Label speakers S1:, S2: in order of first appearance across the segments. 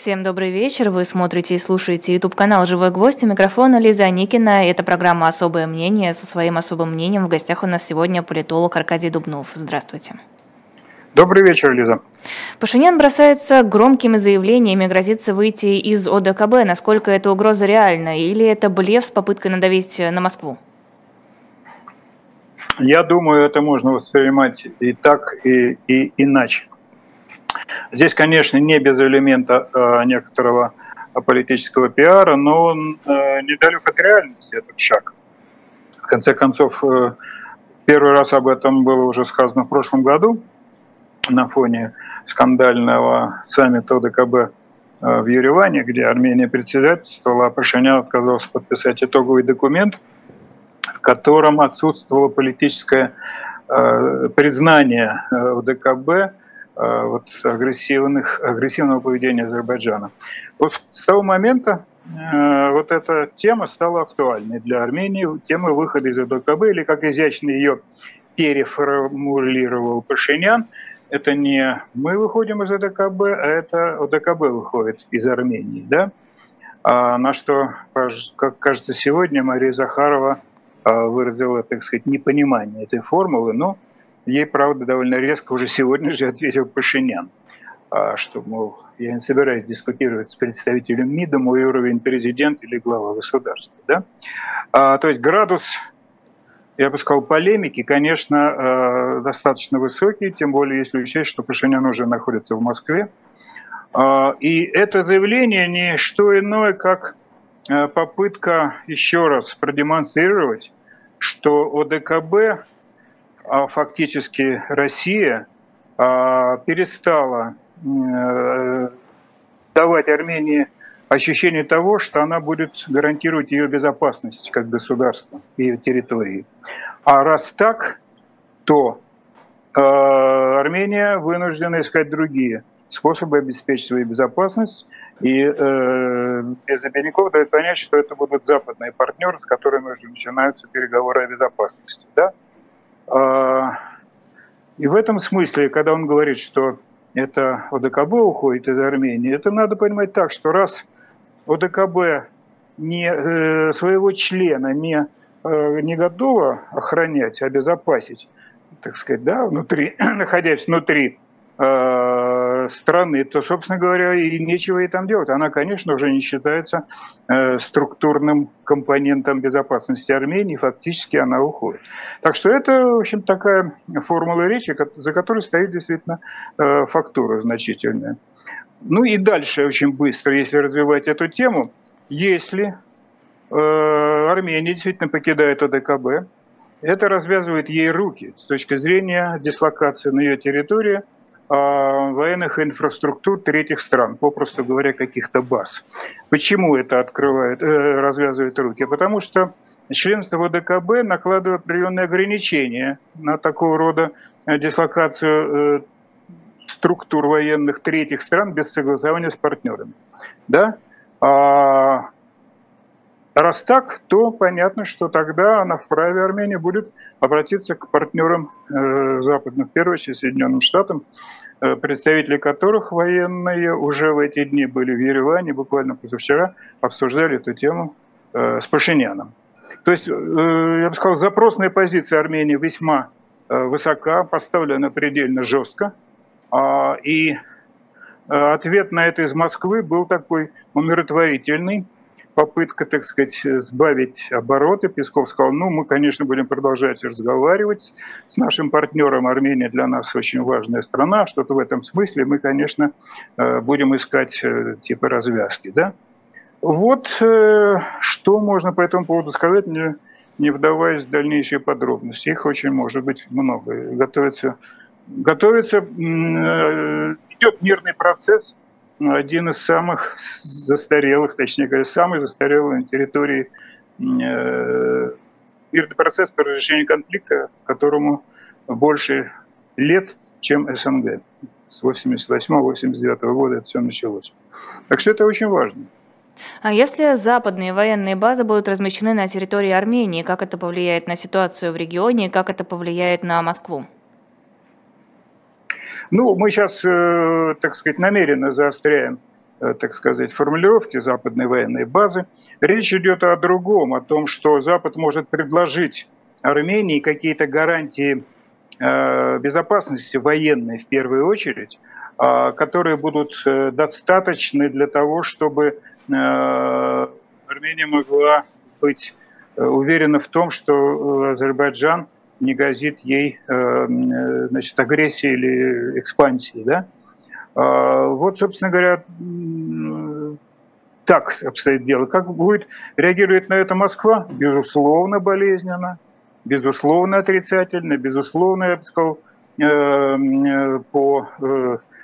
S1: Всем добрый вечер. Вы смотрите и слушаете YouTube-канал «Живой гвоздь». У микрофона Лиза Никина. Это программа «Особое мнение». Со своим особым мнением в гостях у нас сегодня политолог Аркадий Дубнов. Здравствуйте.
S2: Добрый вечер, Лиза.
S1: Пашинян бросается громкими заявлениями, грозится выйти из ОДКБ. Насколько эта угроза реальна? Или это блеф с попыткой надавить на Москву?
S2: Я думаю, это можно воспринимать и так, и, и иначе. Здесь, конечно, не без элемента э, некоторого политического пиара, но он э, недалек от реальности, этот шаг. В конце концов, э, первый раз об этом было уже сказано в прошлом году на фоне скандального саммита ОДКБ в Ереване, где Армения председательствовала, а Пашинян отказался подписать итоговый документ, в котором отсутствовало политическое э, признание ОДКБ вот, агрессивных, агрессивного поведения Азербайджана. Вот с того момента э, вот эта тема стала актуальной для Армении, тема выхода из ОДКБ, или как изящно ее переформулировал Пашинян, это не мы выходим из ОДКБ, а это ОДКБ выходит из Армении. Да? А на что, как кажется, сегодня Мария Захарова э, выразила, так сказать, непонимание этой формулы, но Ей, правда, довольно резко уже сегодня же ответил Пашинян, а, что, мол, я не собираюсь дискутировать с представителем МИДа, мой уровень президент или глава государства. Да? А, то есть градус, я бы сказал, полемики, конечно, а, достаточно высокий, тем более если учесть, что Пашинян уже находится в Москве. И это заявление не что иное, как попытка еще раз продемонстрировать, что ОДКБ фактически Россия а, перестала э, давать Армении ощущение того, что она будет гарантировать ее безопасность как государство, ее территории. А раз так, то э, Армения вынуждена искать другие способы обеспечить свою безопасность. И э, без обиняков дает понять, что это будут западные партнеры, с которыми уже начинаются переговоры о безопасности. Да? А, и в этом смысле, когда он говорит, что это ОДКБ уходит из Армении, это надо понимать так, что раз ОДКБ не, э, своего члена не, э, не готова охранять, обезопасить, так сказать, да, внутри, находясь внутри Э, страны, то, собственно говоря, и нечего ей там делать. Она, конечно, уже не считается э, структурным компонентом безопасности Армении, фактически она уходит. Так что это, в общем, такая формула речи, за которой стоит действительно э, фактура значительная. Ну и дальше очень быстро, если развивать эту тему, если Армения действительно покидает ОДКБ, это развязывает ей руки с точки зрения дислокации на ее территории – военных инфраструктур третьих стран, попросту говоря, каких-то баз. Почему это открывает, э, развязывает руки? Потому что членство в ОДКБ накладывает определенные ограничения на такого рода э, дислокацию э, структур военных третьих стран без согласования с партнерами. Да? А Раз так, то понятно, что тогда она вправе Армении будет обратиться к партнерам э, западных, в первую очередь Соединенным Штатам, э, представители которых военные уже в эти дни были в Ереване, буквально позавчера обсуждали эту тему э, с Пашиняном. То есть, э, я бы сказал, запросная позиция Армении весьма э, высока, поставлена предельно жестко, э, и э, ответ на это из Москвы был такой умиротворительный, попытка, так сказать, сбавить обороты. Песков сказал, ну, мы, конечно, будем продолжать разговаривать с нашим партнером. Армения для нас очень важная страна. Что-то в этом смысле мы, конечно, э, будем искать э, типа развязки. Да? Вот э, что можно по этому поводу сказать, не, не вдаваясь в дальнейшие подробности. Их очень может быть много. Готовится, готовится идет мирный процесс – один из самых застарелых, точнее говоря, самый застарелый на территории э, мирный процесс по разрешению конфликта, которому больше лет, чем СНГ. С 88-89 года это все началось. Так что это очень важно.
S1: А если западные военные базы будут размещены на территории Армении, как это повлияет на ситуацию в регионе как это повлияет на Москву?
S2: Ну, мы сейчас, э, так сказать, намеренно заостряем так сказать, формулировки западной военной базы. Речь идет о другом, о том, что Запад может предложить Армении какие-то гарантии безопасности военной в первую очередь, а, которые будут э, достаточны для того, чтобы э, Армения могла быть э, уверена в том, что Азербайджан не грозит ей значит, агрессией или экспансией. Да? А, вот, собственно говоря, так обстоит дело. Как будет реагировать на это Москва? Безусловно, болезненно, безусловно, отрицательно, безусловно, я бы сказал, по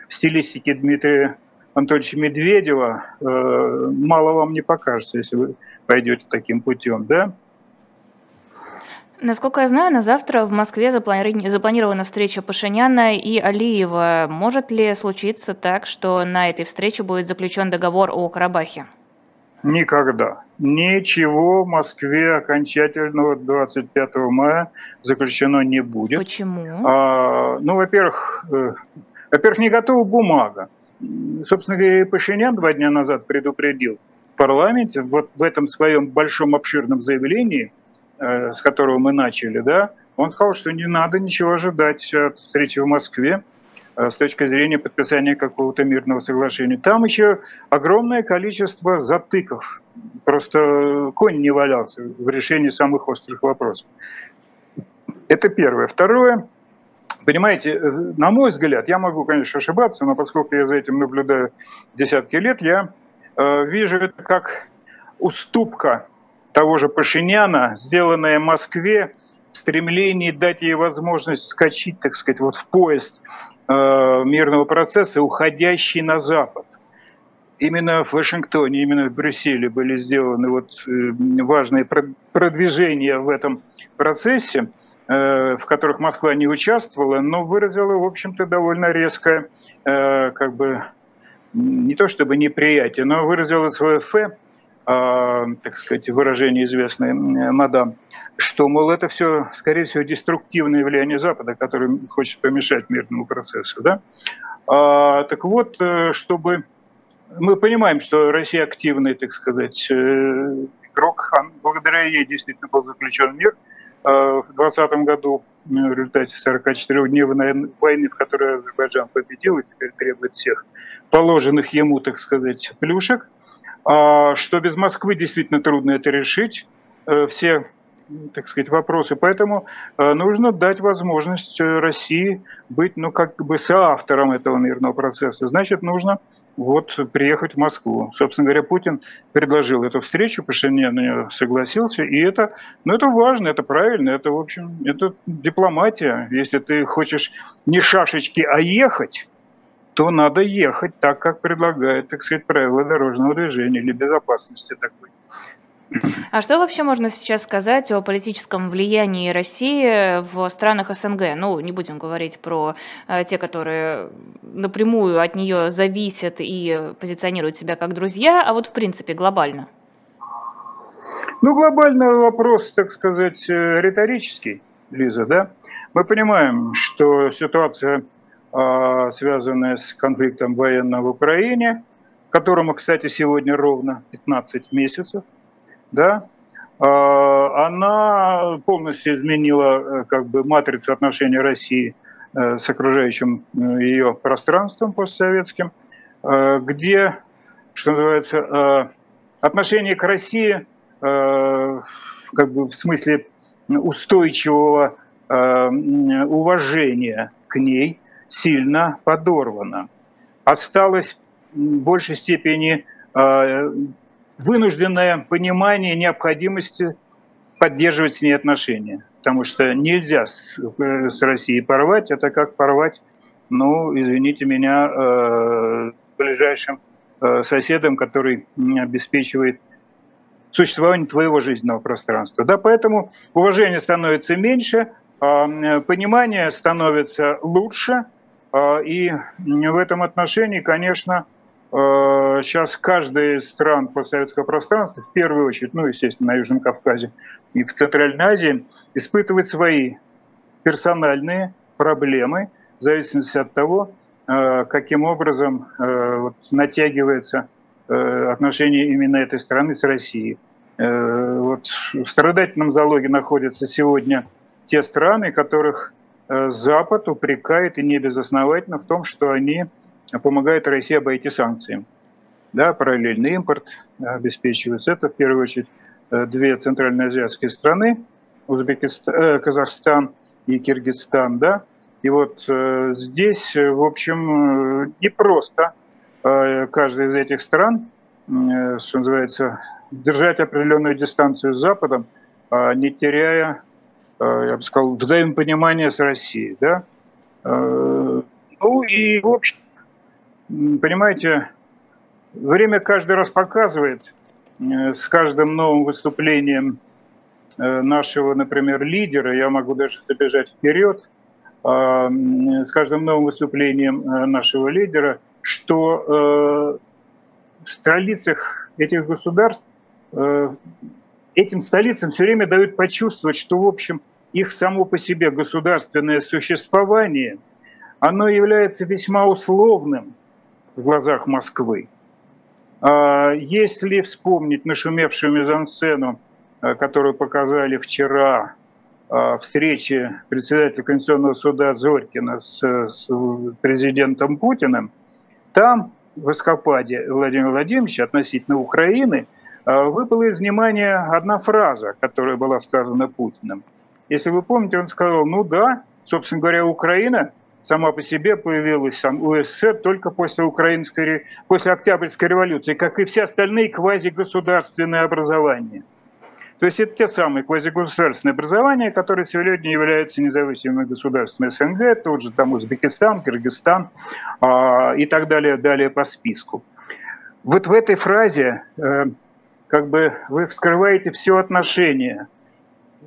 S2: в стилистике Дмитрия Анатольевича Медведева э, мало вам не покажется, если вы пойдете таким путем, да?
S1: Насколько я знаю, на завтра в Москве запланирована встреча Пашиняна и Алиева. Может ли случиться так, что на этой встрече будет заключен договор о Карабахе?
S2: Никогда. Ничего в Москве окончательного 25 мая заключено не будет.
S1: Почему?
S2: А, ну, во-первых, э, во-первых, не готова бумага. Собственно говоря, и Пашинян два дня назад предупредил в парламенте, вот в этом своем большом обширном заявлении, с которого мы начали, да, он сказал, что не надо ничего ожидать от встречи в Москве э, с точки зрения подписания какого-то мирного соглашения. Там еще огромное количество затыков. Просто конь не валялся в решении самых острых вопросов. Это первое. Второе, Понимаете, э, на мой взгляд, я могу, конечно, ошибаться, но поскольку я за этим наблюдаю десятки лет, я э, вижу это как уступка того же Пашиняна, сделанная Москве в стремлении дать ей возможность скачать, так сказать, вот в поезд э, мирного процесса, уходящий на Запад. Именно в Вашингтоне, именно в Брюсселе были сделаны вот э, важные продвижения в этом процессе – Э, в которых Москва не участвовала, но выразила, в общем-то, довольно резкое, как бы, не то чтобы неприятие, но выразила свое фе, так сказать, выражение известное мадам, что, мол, это все, скорее всего, деструктивное влияние Запада, который хочет помешать мирному процессу. Да? А, так вот, чтобы... Мы понимаем, что Россия активный, так сказать, игрок, благодаря ей действительно был заключен мир – Э, в 2020 году э, в результате 44-дневной войны, в которой Азербайджан победил и теперь требует всех положенных ему, так сказать, плюшек, а что без Москвы действительно трудно это решить. Э, все так сказать, вопросы. Поэтому нужно дать возможность России быть, ну, как бы соавтором этого мирного процесса. Значит, нужно вот приехать в Москву. Собственно говоря, Путин предложил эту встречу, Пашинян на нее согласился, и это, ну, это важно, это правильно, это, в общем, это дипломатия. Если ты хочешь не шашечки, а ехать, то надо ехать так, как предлагает, так сказать, правила дорожного движения или безопасности такой.
S1: А что вообще можно сейчас сказать о политическом влиянии России в странах СНГ? Ну, не будем говорить про э, те, которые напрямую от нее зависят и позиционируют себя как друзья, а вот в принципе глобально.
S2: Ну, глобальный вопрос, так сказать, э, риторический, Лиза, да? Мы понимаем, что ситуация, э, связанная с конфликтом военным в Украине, которому, кстати, сегодня ровно 15 месяцев, да, а, она полностью изменила э, как бы матрицу отношений России э, с окружающим э, ее пространством постсоветским, где, что называется, отношение к России как бы в смысле устойчивого уважения к ней сильно подорвано. Осталось в большей степени вынужденное понимание необходимости поддерживать с ней отношения. Потому что нельзя с, э, Россией порвать. Это как порвать, ну, извините меня, э, ближайшим э, соседом, который обеспечивает существование твоего жизненного пространства. Да, поэтому уважение становится меньше, э, понимание становится лучше, э, и в этом отношении, конечно, сейчас каждая из стран постсоветского пространства, в первую очередь, ну, естественно, на Южном Кавказе и в Центральной Азии, испытывает свои персональные проблемы в зависимости от того, каким образом натягивается отношение именно этой страны с Россией. Вот в страдательном залоге находятся сегодня те страны, которых Запад упрекает и не безосновательно в том, что они помогают России обойти санкции. Да, параллельный импорт обеспечивается. Это в первую очередь две центральноазиатские страны, Узбекистан, Казахстан и Киргизстан, да, и вот э, здесь, в общем, э, не просто э, каждая из этих стран, э, что называется, держать определенную дистанцию с Западом, э, не теряя, э, я бы сказал, взаимопонимания с Россией, да. Э, ну и, в общем, понимаете, время каждый раз показывает, э, с каждым новым выступлением э, нашего, например, лидера, я могу даже забежать вперед, а, с каждым новым выступлением э, нашего лидера, что э, в столицах этих государств, э, этим столицам все время дают почувствовать, что, в общем, их само по себе государственное существование, оно является весьма условным в глазах Москвы. А если вспомнить нашумевшую мизансцену, которую показали вчера встречи председателя Конституционного суда Зорькина с, с президентом Путиным, там в эскападе Владимира Владимировича относительно Украины а, выпала из внимания одна фраза, которая была сказана Путиным. Если вы помните, он сказал, ну да, собственно говоря, Украина сама по себе появилась у СССР только после, украинской, после Октябрьской революции, как и все остальные квазигосударственные образования – то есть это те самые квазигосударственные образования, которые сегодня являются независимыми государствами СНГ, тот же там Узбекистан, Кыргызстан э, и так далее, далее по списку. Вот в этой фразе э, как бы вы вскрываете все отношения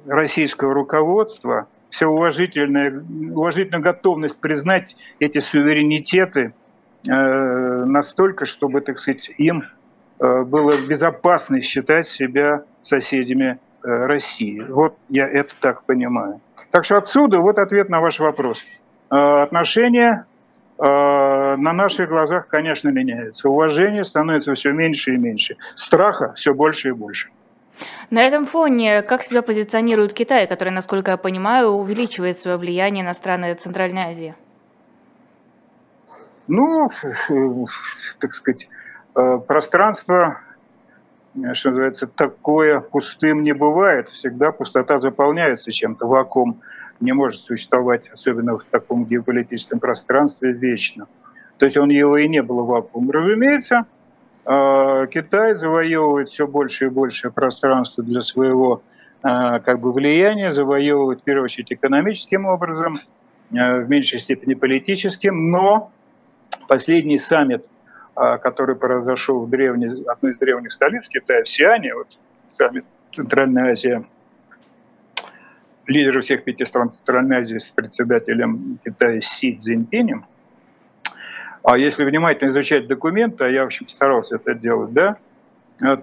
S2: российского руководства, все уважительная, уважительную готовность признать эти суверенитеты э, настолько, чтобы, так сказать, им Э, было безопасно считать себя соседями э, России. Вот я это так понимаю. Так что отсюда вот ответ на ваш вопрос. Э, отношения на наших глазах, конечно, меняются. Уважение становится все меньше и меньше. Страха все больше и больше.
S1: На этом фоне как себя позиционирует Китай, который, насколько я понимаю, увеличивает свое влияние на страны Центральной Азии?
S2: Ну, так сказать, Э, пространство, э, что называется, такое пустым не бывает. Всегда пустота заполняется чем-то. Вакуум не может существовать, особенно в таком геополитическом пространстве, вечно. То есть он его и не было вакуум. Разумеется, э, Китай завоевывает все больше и больше пространства для своего как бы влияния, завоевывает в первую очередь экономическим образом, в меньшей степени политическим, но последний саммит – а, который произошел в древней, одной из древних столиц Китая, в Сиане, вот саммит Центральная Азия, лидеры всех пяти стран Центральной Азии с председателем Китая Си Цзиньпинем. А если внимательно изучать документы, а я, в общем, старался это делать, да,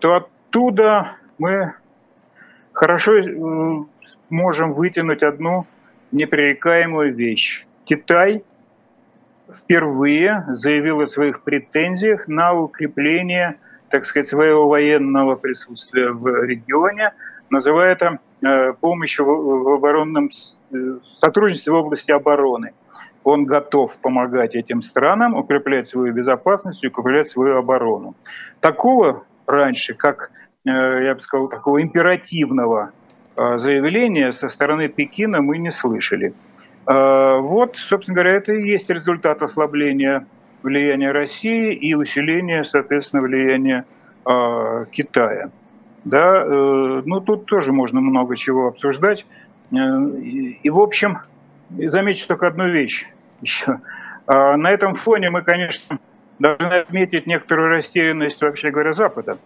S2: то оттуда мы хорошо э, можем вытянуть одну непререкаемую вещь. Китай – впервые заявил о своих претензиях на укрепление, так сказать, своего военного присутствия в регионе, называя это э, помощью в оборонном э, сотрудничестве в области обороны. Он готов помогать этим странам, укреплять свою безопасность и укреплять свою оборону. Такого раньше, как, э, я бы сказал, такого императивного заявления со стороны Пекина мы не слышали. А, вот, собственно говоря, это и есть результат ослабления влияния России и усиления, соответственно, влияния э, Китая. Да, э, ну тут тоже можно много чего обсуждать. Э, и, в общем, замечу только одну вещь еще. Э, на этом фоне мы, конечно, должны отметить некоторую растерянность, вообще говоря, Запада,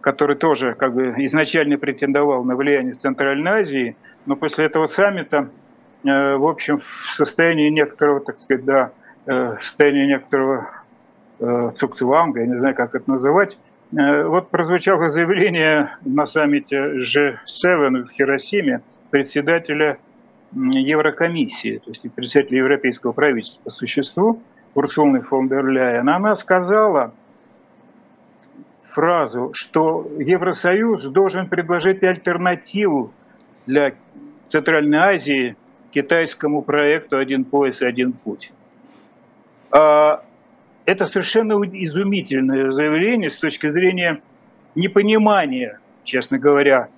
S2: который тоже как бы изначально претендовал на влияние Центральной Азии, но после этого саммита Э, в общем, в состоянии некоторого, так сказать, да, э, состоянии некоторого э, цукцеванга, я не знаю, как это называть. Вот прозвучало заявление на саммите G7 в Хиросиме председателя Еврокомиссии, то есть председателя Европейского правительства по существу, Урсулы фон дер Ляйен, она сказала фразу, что Евросоюз должен предложить альтернативу для Центральной Азии китайскому проекту «Один пояс, один путь». А, это совершенно изумительное заявление с точки зрения непонимания, честно говоря,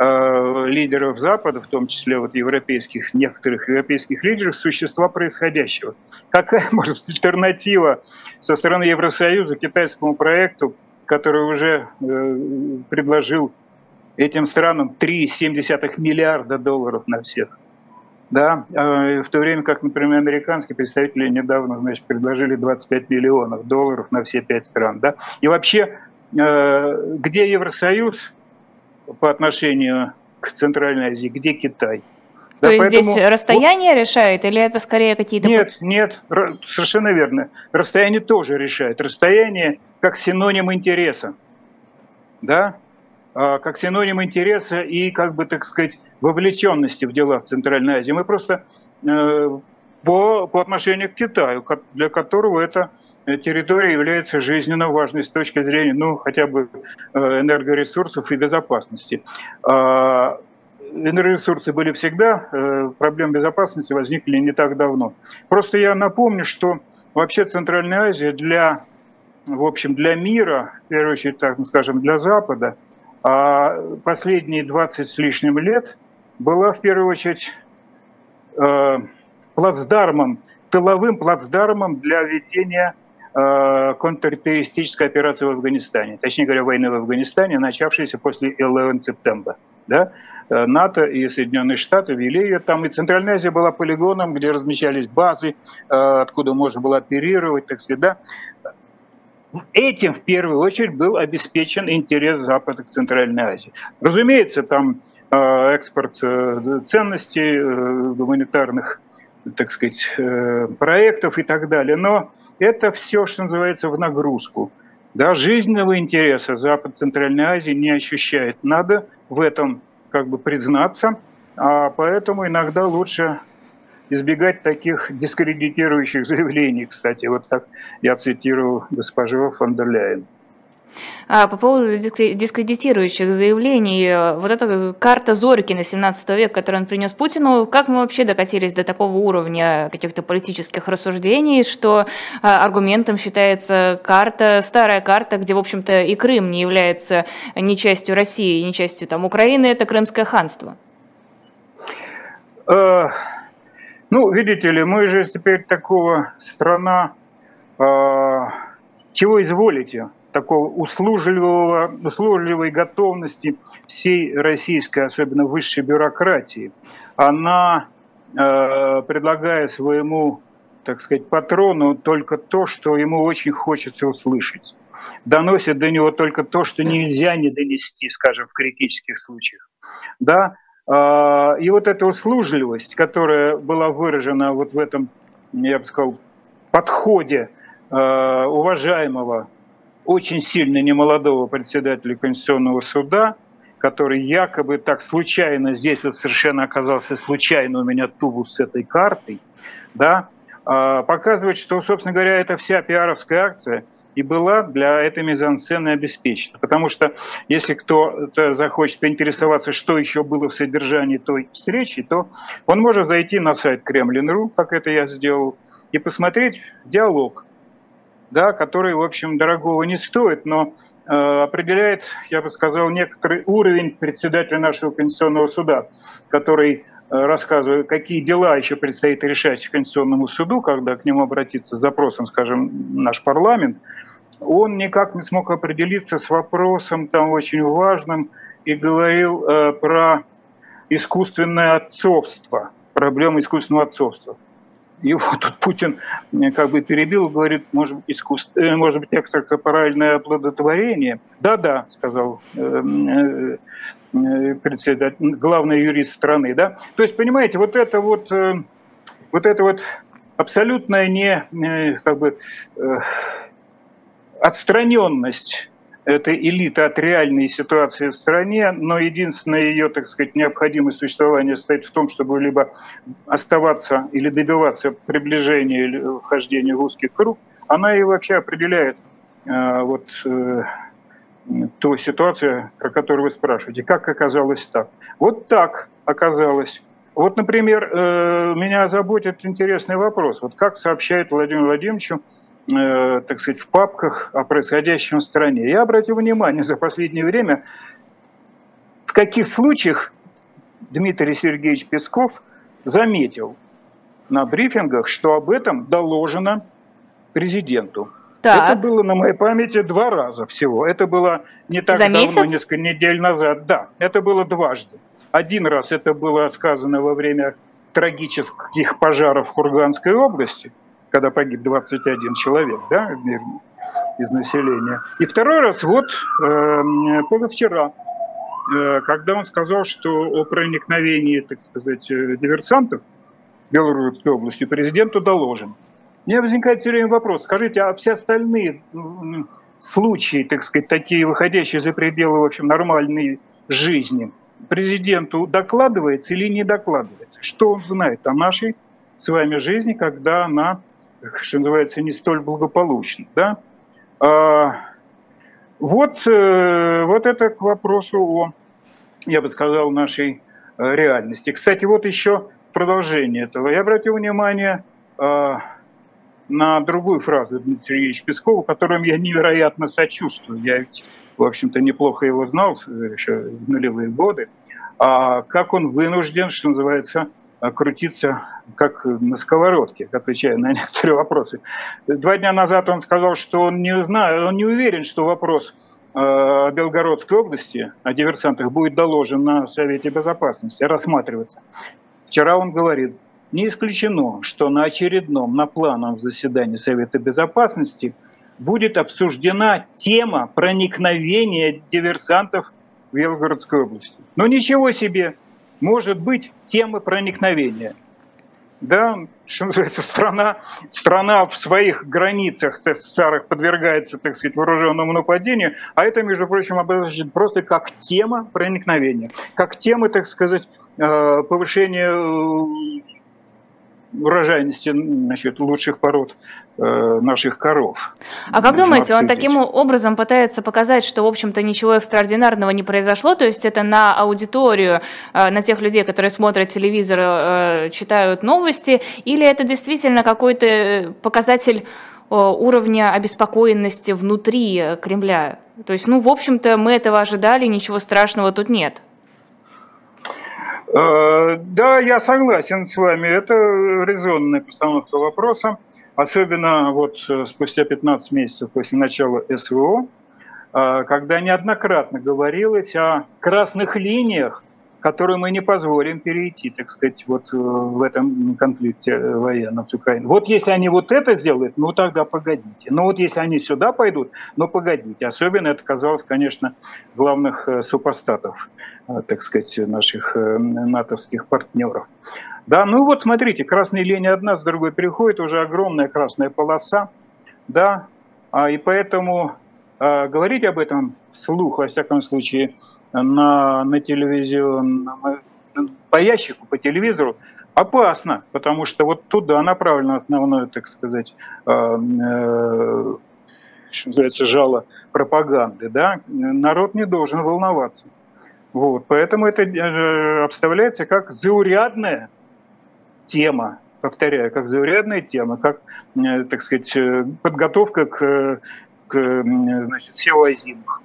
S2: лидеров Запада, в том числе вот европейских, некоторых европейских лидеров, существа происходящего. Какая может быть альтернатива со стороны Евросоюза китайскому проекту, который уже э, предложил этим странам 3,7 миллиарда долларов на всех? да, э, в то время как, например, американские представители недавно, значит, предложили 25 миллионов долларов на все пять стран, да, и вообще, э, где Евросоюз по отношению к Центральной Азии, где Китай?
S1: То да, есть поэтому... здесь расстояние вот... решает, или это скорее какие-то...
S2: Нет, нет, совершенно верно. Расстояние тоже решает. Расстояние как синоним интереса. Да? А, как синоним интереса и, как бы, так сказать, вовлеченности в дела в Центральной Азии. Мы просто э, по, по отношению к Китаю, для которого эта э, территория является жизненно важной с точки зрения, ну, хотя бы э, энергоресурсов и безопасности. А, энергоресурсы были всегда, проблемы безопасности возникли не так давно. Просто я напомню, что вообще Центральная Азия для, в общем, для мира, в первую очередь, так скажем, для Запада, а последние 20 с лишним лет – была в первую очередь э, плацдармом, тыловым плацдармом для ведения э, контртеррористической операции в Афганистане, точнее говоря, войны в Афганистане, начавшейся после 11 сентября. Да? Э, НАТО и Соединенные Штаты вели ее там, и Центральная Азия была полигоном, где размещались базы, э, откуда можно было оперировать, так сказать, да. Этим в первую очередь был обеспечен интерес Запада к Центральной Азии. Разумеется, там экспорт э, ценностей, э, гуманитарных, так сказать, э, проектов и так далее. Но это все, что называется, в нагрузку. Да, жизненного интереса Запад Центральной Азии не ощущает. Надо в этом как бы признаться, а поэтому иногда лучше избегать таких дискредитирующих заявлений, кстати, вот как я цитирую госпожу фон дер Ляйен.
S1: А по поводу дискредитирующих заявлений, э, вот эта карта Зорькина 17 века, которую он принес Путину, как мы вообще докатились до такого уровня каких-то политических рассуждений, что а, аргументом считается карта, старая карта, где, в общем-то, и Крым не является ни частью России, ни частью там, Украины, это Крымское ханство?
S2: Э, ну, видите ли, мы же теперь такого страна, э, чего изволите? Такого услужливого, услужливой готовности всей российской, особенно высшей бюрократии. Она э, предлагает своему, так сказать, патрону только то, что ему очень хочется услышать. Доносит до него только то, что нельзя не донести, скажем, в критических случаях. Да? Э, и вот эта услужливость, которая была выражена вот в этом, я бы сказал, подходе э, уважаемого очень сильно немолодого председателя Конституционного суда, который якобы так случайно, здесь вот совершенно оказался случайно у меня тубус с этой картой, да, а, показывает, что, собственно говоря, это вся пиаровская акция и была для этой мизансцены обеспечена. Потому что если кто захочет поинтересоваться, что еще было в содержании той встречи, то он может зайти на сайт Кремлин.ру, как это я сделал, и посмотреть диалог да, который, в общем, дорогого не стоит, но э, определяет, я бы сказал, некоторый уровень председателя нашего Конституционного суда, который э, рассказывает, какие дела еще предстоит решать Конституционному суду, когда к нему обратиться с запросом, скажем, наш парламент, он никак не смог определиться с вопросом там очень важным и говорил э, про искусственное отцовство, проблему искусственного отцовства его тут Путин э, как бы перебил, говорит, может быть, искусство, э, может быть, экстракорпоральное оплодотворение. Да-да, сказал э, председатель, главный юрист страны, да. То есть, понимаете, вот это вот, вот это вот абсолютная не, как бы, отстраненность это элита от реальной ситуации в стране, но единственное ее, так сказать, необходимое существование состоит в том, чтобы либо оставаться или добиваться приближения или вхождения в узкий круг, она и вообще определяет э, вот э, ту ситуацию, про которую вы спрашиваете. Как оказалось так? Вот так оказалось. Вот, например, э, меня заботит интересный вопрос. Вот как сообщает Владимир Владимировичу э, так сказать, в папках о происходящем в стране. Я обратил внимание за последнее время, в каких случаях Дмитрий Сергеевич Песков заметил на брифингах, что об этом доложено президенту. Так. Это было на моей памяти два раза всего. Это было не так
S1: За
S2: давно,
S1: месяц?
S2: несколько недель назад. Да, это было дважды. Один раз это было сказано во время трагических пожаров в Курганской области – когда погиб 21 человек да, из населения. И второй раз вот э, позавчера, э, когда он сказал, что о проникновении, так сказать, э, диверсантов в Белорусской области президенту доложен. Меня возникает все время вопрос, скажите, а все остальные случаи, так сказать, такие выходящие за пределы, в общем, нормальной жизни, президенту докладывается или не докладывается? Что он знает о нашей с вами жизни, когда она что называется, не столь благополучно. Да? А, вот, э, вот это к вопросу о, я бы сказал, нашей э, реальности. Кстати, вот еще продолжение этого. Я обратил внимание а, на другую фразу Дмитрия Сергеевича Пескова, которым я невероятно сочувствую. Я ведь, в общем-то, неплохо его знал еще в нулевые годы. А как он вынужден, что называется, крутиться как на сковородке, отвечая на некоторые вопросы. Два дня назад он сказал, что он не знает, он не уверен, что вопрос э, о Белгородской области, о диверсантах, будет доложен на Совете Безопасности, рассматриваться. Вчера он говорит, не исключено, что на очередном, на плановом заседании Совета Безопасности будет обсуждена тема проникновения диверсантов в Белгородской области. Но ничего себе, может быть темы проникновения. Да, что называется, страна, страна в своих границах старых подвергается, так сказать, вооруженному нападению, а это, между прочим, обозначено просто как тема проникновения, как тема, так сказать, э, повышения э, урожайности значит, лучших пород э, наших коров.
S1: А как думаете, он таким образом пытается показать, что, в общем-то, ничего экстраординарного не произошло? То есть это на аудиторию, э, на тех людей, которые смотрят телевизор, э, читают новости, или это действительно какой-то показатель э, уровня обеспокоенности внутри Кремля? То есть, ну, в общем-то, мы этого ожидали, ничего страшного тут нет.
S2: Э, да, я согласен с вами. Это резонная постановка вопроса. Особенно вот э, спустя 15 месяцев после начала СВО, э, когда неоднократно говорилось о красных линиях, которые мы не позволим перейти, так сказать, вот в этом конфликте военном с Украиной. Вот если они вот это сделают, ну тогда погодите. Но вот если они сюда пойдут, ну погодите. Особенно это казалось, конечно, главных супостатов Э, так сказать, наших э, натовских партнеров. Да, ну вот смотрите, красная линия одна с другой переходит, уже огромная красная полоса, да, а, и поэтому а, говорить об этом вслух, во всяком случае, на, на телевизионном, по ящику, по телевизору, опасно, потому что вот туда направлено основное, так сказать, э, э, что называется, жало пропаганды, да, народ не должен волноваться. Вот, поэтому это э, обставляется как заурядная тема, повторяю, как заурядная тема, как, э, так сказать, э, подготовка к, к значит, SEO озимых.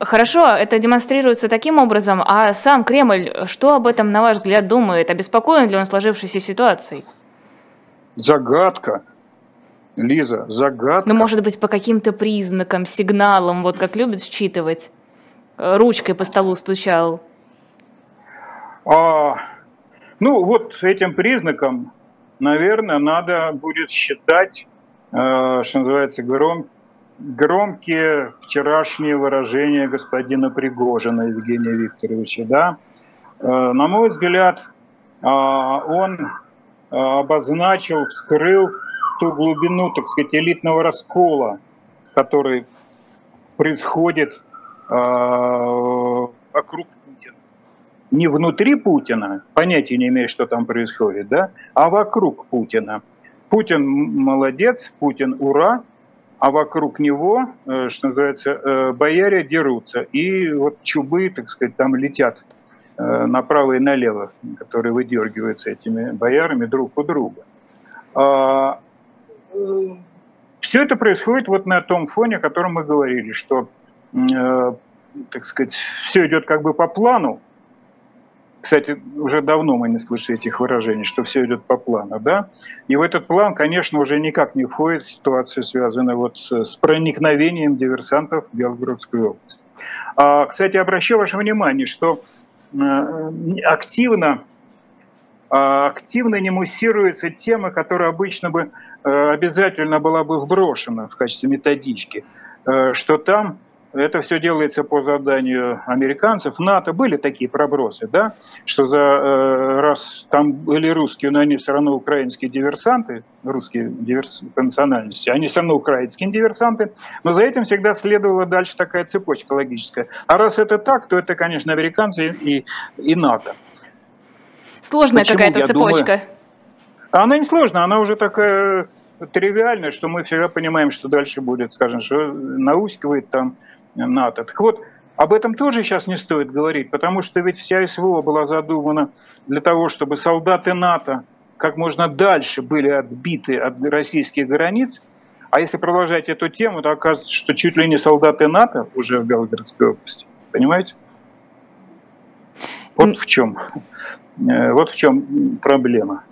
S1: Хорошо, это демонстрируется таким образом, а сам Кремль, что об этом, на ваш взгляд, думает? Обеспокоен ли он сложившейся ситуацией?
S2: Загадка. Лиза, загадка.
S1: Ну, может быть, по каким-то признакам, сигналам, вот как любят считывать? ручкой по столу стучал?
S2: А, ну, вот этим признаком, наверное, надо будет считать, э, что называется, гром, громкие вчерашние выражения господина Пригожина Евгения Викторовича. Да? Э, на мой взгляд, э, он обозначил, вскрыл ту глубину, так сказать, элитного раскола, который происходит э, вокруг Путина. Не внутри Путина, понятия не имею, что там происходит, да, а вокруг Путина. Путин молодец, Путин ура, а вокруг него, э, что называется, э, бояре дерутся. И вот чубы, так сказать, там летят э, направо и налево, которые выдергиваются этими боярами друг у друга. А, Все это происходит вот на том фоне, о котором мы говорили, что, так сказать, все идет как бы по плану, кстати, уже давно мы не слышали этих выражений, что все идет по плану, да? И в этот план, конечно, уже никак не входит ситуация, связанная вот с проникновением диверсантов в Белгородскую область. А, кстати, обращаю ваше внимание, что э, активно, а, активно не муссируется тема, которая обычно бы э, обязательно была бы вброшена в качестве методички, э, что там это все делается по заданию американцев. НАТО были такие пробросы, да, что за э, раз там были русские, но они все равно украинские диверсанты, русские диверс... по национальности, они все равно украинские диверсанты, но за этим всегда следовала дальше такая цепочка логическая. А раз это так, то это, конечно, американцы и, и НАТО.
S1: Сложная какая-то цепочка. Думаю,
S2: она не сложная, она уже такая тривиальная, что мы всегда понимаем, что дальше будет, скажем, что наускивает там НАТО. Так вот, об этом тоже сейчас не стоит говорить, потому что ведь вся СВО была задумана для того, чтобы солдаты НАТО как можно дальше были отбиты от российских границ. А если продолжать эту тему, то оказывается, что чуть ли не солдаты НАТО уже в Белгородской области. Понимаете? Вот в чем, э, вот в чем проблема.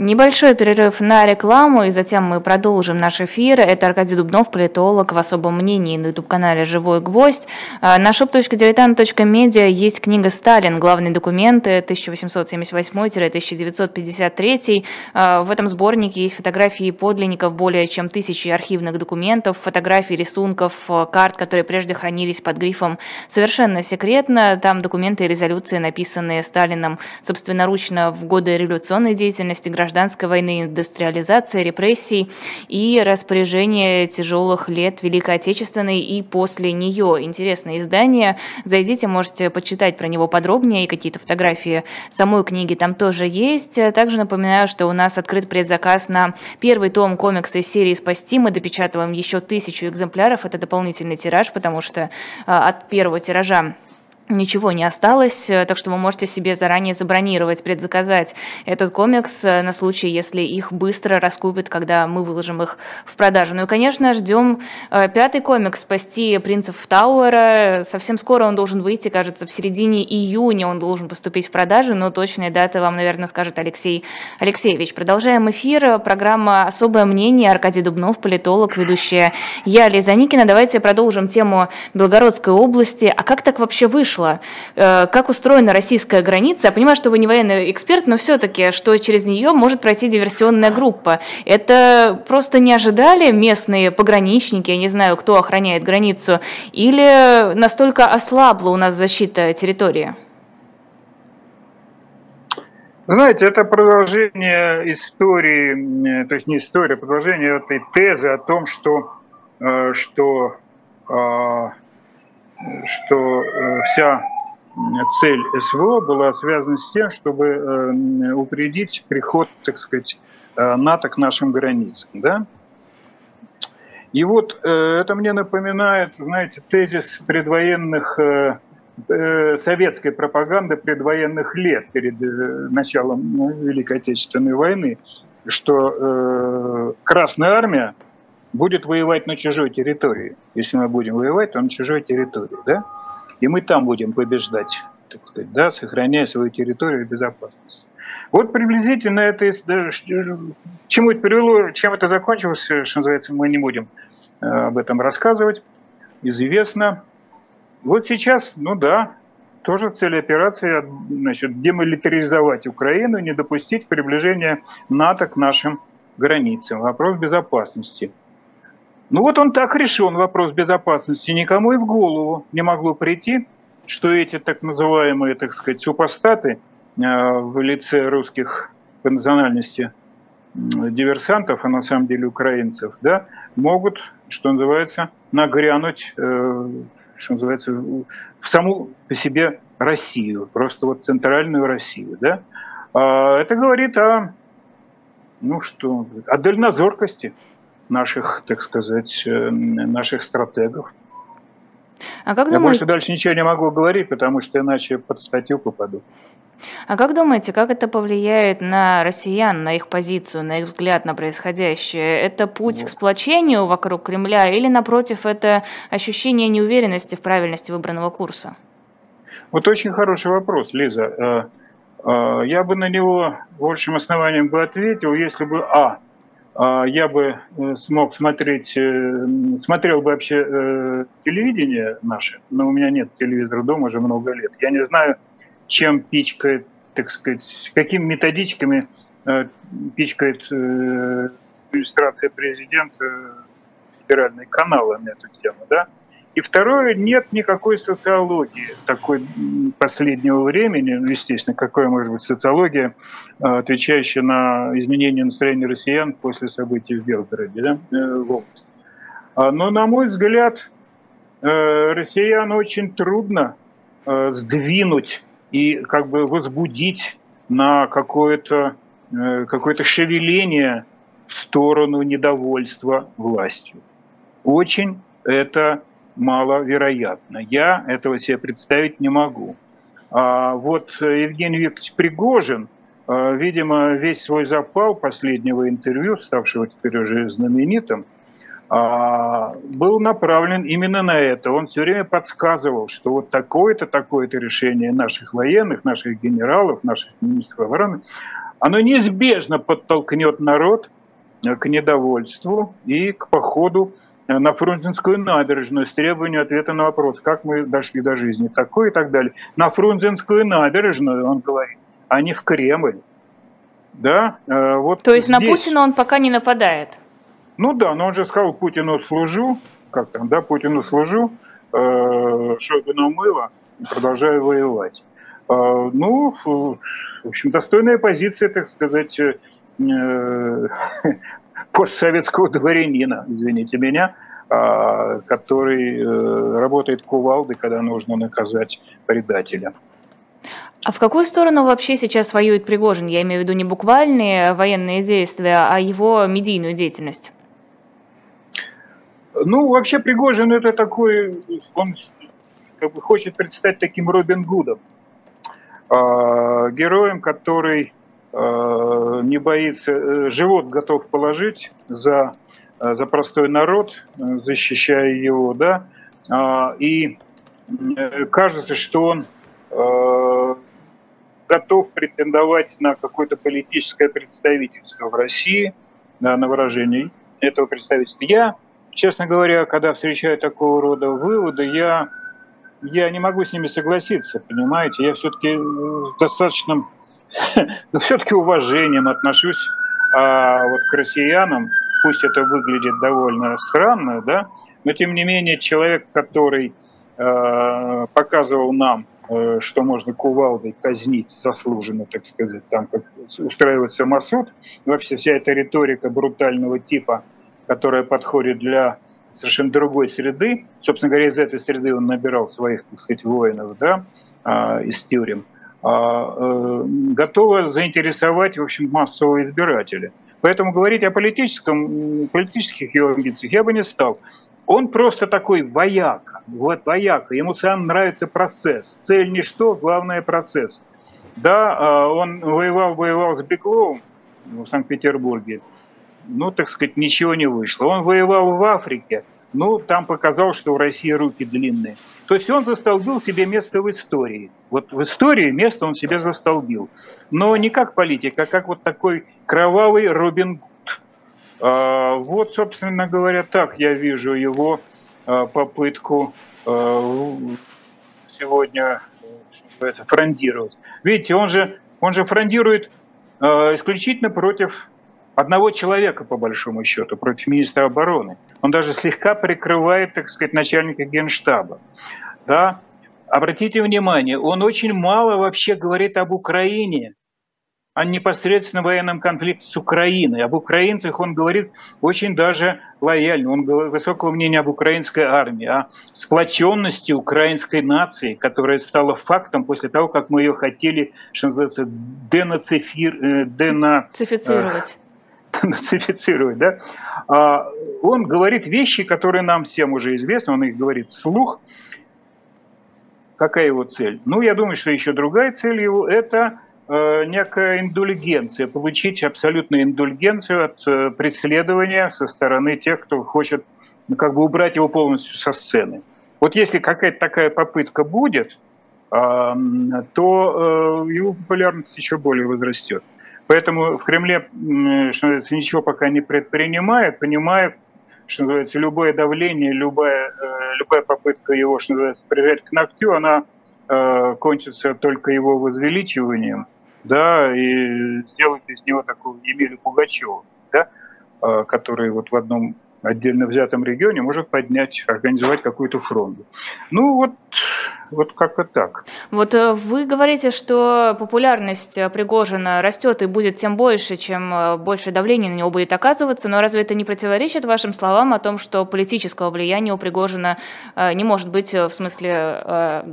S1: Небольшой перерыв на рекламу, и затем мы продолжим наш эфир. Это Аркадий Дубнов, политолог в особом мнении на YouTube-канале «Живой гвоздь». А, на shop.diletant.media есть книга «Сталин. Главные документы 1878-1953». А, в этом сборнике есть фотографии подлинников более чем тысячи архивных документов, фотографий, рисунков, карт, которые прежде хранились под грифом «Совершенно секретно». Там документы и резолюции, написанные Сталином собственноручно в годы революционной деятельности граждан гражданской войны, индустриализации, репрессий и распоряжение тяжелых лет Великой Отечественной и после нее. Интересное издание. Зайдите, можете почитать про него подробнее, и какие-то фотографии самой книги там тоже есть. Также напоминаю, что у нас открыт предзаказ на первый том комикса из серии «Спасти». Мы допечатываем еще тысячу экземпляров. Это дополнительный тираж, потому что а, от первого тиража ничего не осталось, э, так что вы можете себе заранее забронировать, предзаказать этот комикс э, на случай, если их быстро раскупят, когда мы выложим их в продажу. Ну и, конечно, ждем э, пятый комикс «Спасти принцев Тауэра». Совсем скоро он должен выйти, кажется, в середине июня он должен поступить в продажу, но точные даты вам, наверное, скажет Алексей Алексеевич. Продолжаем эфир. Программа «Особое мнение». Аркадий Дубнов, политолог, ведущая я, Лиза Никина. Давайте продолжим тему Белгородской области. А как так вообще вышло? Вышло, э, как устроена российская граница. Я понимаю, что вы не военный эксперт, но все-таки, что через нее может пройти диверсионная группа. Это просто не ожидали местные пограничники, я не знаю, кто охраняет границу, или настолько ослабла у нас защита территории?
S2: Знаете, это продолжение истории, то есть не история, а продолжение этой тезы о том, что, э, что э, что э, вся цель СВО была связана с тем, чтобы э, упредить приход, так сказать, э, НАТО к нашим границам. Да? И вот это мне напоминает, знаете, тезис предвоенных советской пропаганды предвоенных лет перед началом Великой Отечественной войны, что Красная Армия будет воевать на чужой территории. Если мы будем воевать, то на чужой территории, да? И мы там будем побеждать, так сказать, да, сохраняя свою территорию и безопасность. Вот приблизительно это, чему это привело, чем это закончилось, что называется, мы не будем э, об этом рассказывать, известно. Вот сейчас, ну да, тоже цель операции, значит, демилитаризовать Украину, не допустить приближения НАТО к нашим границам. Вопрос безопасности – ну вот он так решен, вопрос безопасности. Никому и в голову не могло прийти, что эти так называемые, так сказать, супостаты э, в лице русских по национальности диверсантов, а на самом деле украинцев, да, могут, что называется, нагрянуть, э, что называется, в саму по себе Россию, просто вот центральную Россию, да. А это говорит о, ну что, о дальнозоркости наших, так сказать, э, наших стратегов. А как думаете... Я больше дальше ничего не могу говорить, потому что иначе под статью попаду.
S1: А как думаете, как это повлияет на россиян, на их позицию, на их взгляд на происходящее? Это путь к сплочению вокруг Кремля или, напротив, это ощущение неуверенности в правильности выбранного курса?
S2: Вот очень хороший вопрос, Лиза. Э, э, я бы на него большим основанием бы ответил, если бы, а, я бы смог смотреть, смотрел бы вообще телевидение наше, но у меня нет телевизора дома уже много лет. Я не знаю, чем пичкает, так сказать, какими методичками э, пичкает э, администрация президента федеральные каналы на эту тему, да. И второе, нет никакой социологии такой последнего времени, ну, естественно, какая может быть социология, э, отвечающая на изменение настроения россиян после событий в Белгороде, да, в области. А, но, на мой взгляд, россиян очень трудно сдвинуть и как бы возбудить на какое-то э, какое шевеление в сторону недовольства властью. Очень это маловероятно. Я этого себе представить не могу. А вот Евгений Викторович Пригожин, э, видимо, весь свой запал последнего интервью, ставшего теперь уже знаменитым, а, был направлен именно на это. Он все время подсказывал, что вот такое-то, такое-то решение наших военных, наших генералов, наших министров обороны, оно неизбежно подтолкнет народ к недовольству и к походу на Фрунзенскую набережную с требованием ответа на вопрос, как мы дошли до жизни, такой и так далее. На Фрунзенскую набережную, он говорит, а не в Кремль. Да,
S1: э, вот То есть здесь... на Путина он пока не нападает?
S2: Ну да, но он же сказал Путину служу, как там, да, Путину служу, э, Шойгу мыло, продолжаю воевать. Э, ну, в общем, достойная позиция, так сказать, э, постсоветского дворянина, извините меня, э, который э, работает кувалдой, когда нужно наказать предателя.
S1: А в какую сторону вообще сейчас воюет Пригожин? Я имею в виду не буквальные военные действия, а его медийную деятельность.
S2: Ну, вообще Пригожин это такой, он как бы хочет предстать таким Робин Гудом, э, героем, который не боится, э, живот готов положить за, э, за простой народ, э, защищая его, да, э, и э, кажется, что он э, готов претендовать на какое-то политическое представительство в России, на, на выражение этого представительства. Я честно говоря, когда встречаю такого рода выводы, я, я не могу с ними согласиться, понимаете? Я все-таки с достаточным, но все-таки уважением отношусь а, вот к россиянам, пусть это выглядит довольно странно, да, но тем не менее человек, который э, показывал нам, э, что можно кувалдой казнить заслуженно, так сказать, там как устраивать самосуд, вообще вся эта риторика брутального типа – которая подходит для совершенно другой среды. Собственно говоря, из этой среды он набирал своих, так сказать, воинов, да, а, из тюрем, э, готова заинтересовать, в общем, массового избирателя. Поэтому говорить о политическом, политических его амбициях я бы не стал. Он просто такой вояка, вот вояка, ему сам нравится процесс. Цель не что, главное процесс. Да, а, он воевал, воевал с Бегловым в Санкт-Петербурге, ну, так сказать, ничего не вышло. Он воевал в Африке, ну, там показал, что в России руки длинные. То есть он застолбил себе место в истории. Вот в истории место он себе застолбил. Но не как политик, а как вот такой кровавый Робин Гуд. А, вот, собственно говоря, так я вижу его а, попытку а, сегодня фрондировать. Видите, он же, он же фрондирует исключительно против одного человека, по большому счету, против министра обороны. Он даже слегка прикрывает, так сказать, начальника генштаба. Да? Обратите внимание, он очень мало вообще говорит об Украине, о непосредственно военном конфликте с Украиной. Об украинцах он говорит очень даже лояльно. Он говорит высокого мнения об украинской армии, о сплоченности украинской нации, которая стала фактом после того, как мы ее хотели, что называется, денацифир, э, денацифицировать. Нацифицировать, да? А он говорит вещи, которые нам всем уже известны, он их говорит вслух. Какая его цель? Ну, я думаю, что еще другая цель его – это Э, некая индульгенция, получить абсолютную индульгенцию от э, преследования со стороны тех, кто хочет ну, как бы убрать его полностью со сцены. Вот если какая-то такая попытка будет, то э, его популярность еще более возрастет. Поэтому в Кремле, что называется, ничего пока не предпринимает, понимает, что называется, любое давление, любая, любая попытка его, что называется, прижать к ногтю, она кончится только его возвеличиванием – да, и сделать из него такого Емелю Пугачева, да, а, который вот в одном отдельно взятом регионе может поднять, организовать какую-то фронту. Ну вот, вот как-то так.
S1: Вот э, вы говорите, что популярность э, Пригожина растет и будет тем больше, чем э, больше давления на него будет оказываться, но разве это не противоречит вашим словам о том, что политического влияния у Пригожина не может быть в смысле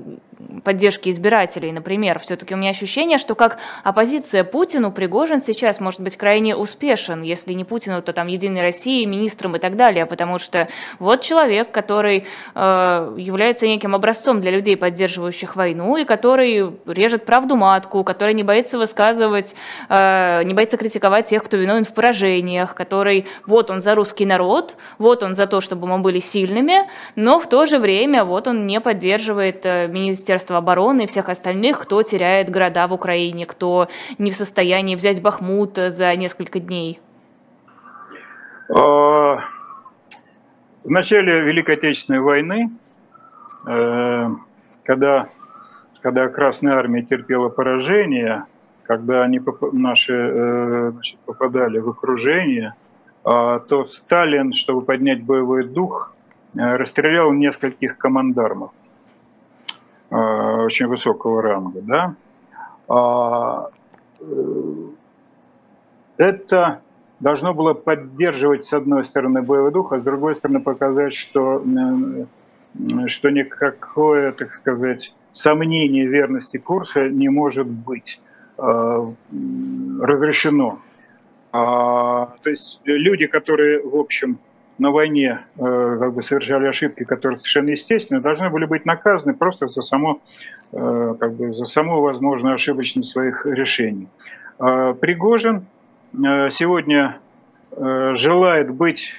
S1: поддержки избирателей, например. Все-таки у меня ощущение, что как оппозиция Путину Пригожин сейчас может быть крайне успешен, если не Путину, то там Единой России, министром и так далее, потому что вот человек, который э, является неким образцом для людей, поддерживающих войну, и который режет правду матку, который не боится высказывать, э, не боится критиковать тех, кто виновен в поражениях, который вот он за русский народ, вот он за то, чтобы мы были сильными, но в то же время вот он не поддерживает э, министерство Министерства обороны и всех остальных, кто теряет города в Украине, кто не в состоянии взять Бахмут за несколько дней?
S2: А, в начале Великой Отечественной войны, э, когда, когда Красная Армия терпела поражение, когда они, наши э, значит, попадали в окружение, а, то Сталин, чтобы поднять боевой дух, э, расстрелял нескольких командармов. Э, очень высокого ранга, да, а, э, это должно было поддерживать, с одной стороны, боевой дух, а с другой стороны, показать, что, э, что никакое, так сказать, сомнение верности курса не может быть разрешено. А, то есть люди, которые, в общем, на войне э, как бы совершали ошибки, которые совершенно естественны, должны были быть наказаны просто за само, э, как бы за саму возможную ошибочность своих решений. Э, Пригожин э, сегодня э, желает быть,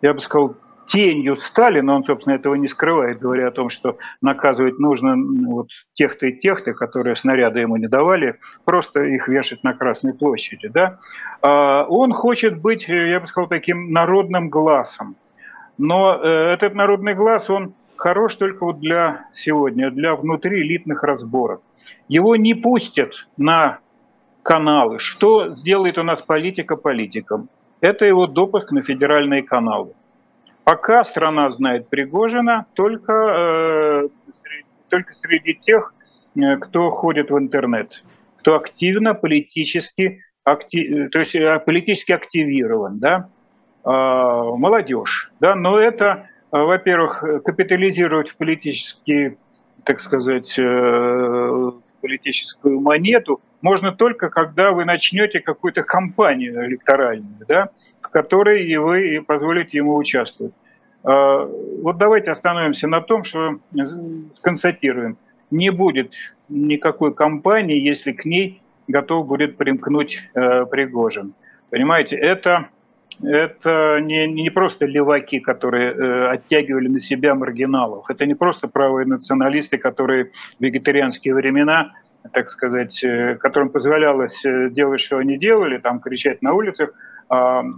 S2: я бы сказал, тенью Сталина, он, собственно, этого не скрывает, говоря о том, что наказывать нужно вот тех-то и тех-то, которые снаряды ему не давали, просто их вешать на Красной площади. Да? А он хочет быть, я бы сказал, таким народным глазом. Но э, этот народный глаз, он хорош только вот для сегодня, для внутриэлитных разборок. Его не пустят на каналы. Что сделает у нас политика политиком? Это его допуск на федеральные каналы. Пока страна знает Пригожина только, э, только среди тех, э, кто ходит в интернет, кто активно политически, актив, то есть э, политически активирован, да, э, молодежь, да, но это, э, во-первых, капитализировать политически, так сказать, э, политическую монету можно только, когда вы начнете какую-то кампанию электоральную, да, которой и вы позволите ему участвовать. А, вот давайте остановимся на том, что констатируем, не будет никакой кампании, если к ней готов будет примкнуть э, Пригожин. Понимаете, это, это не, не просто леваки, которые э, оттягивали на себя маргиналов. Это не просто правые националисты, которые в вегетарианские времена так сказать, э, которым позволялось делать, что они делали, там кричать на улицах,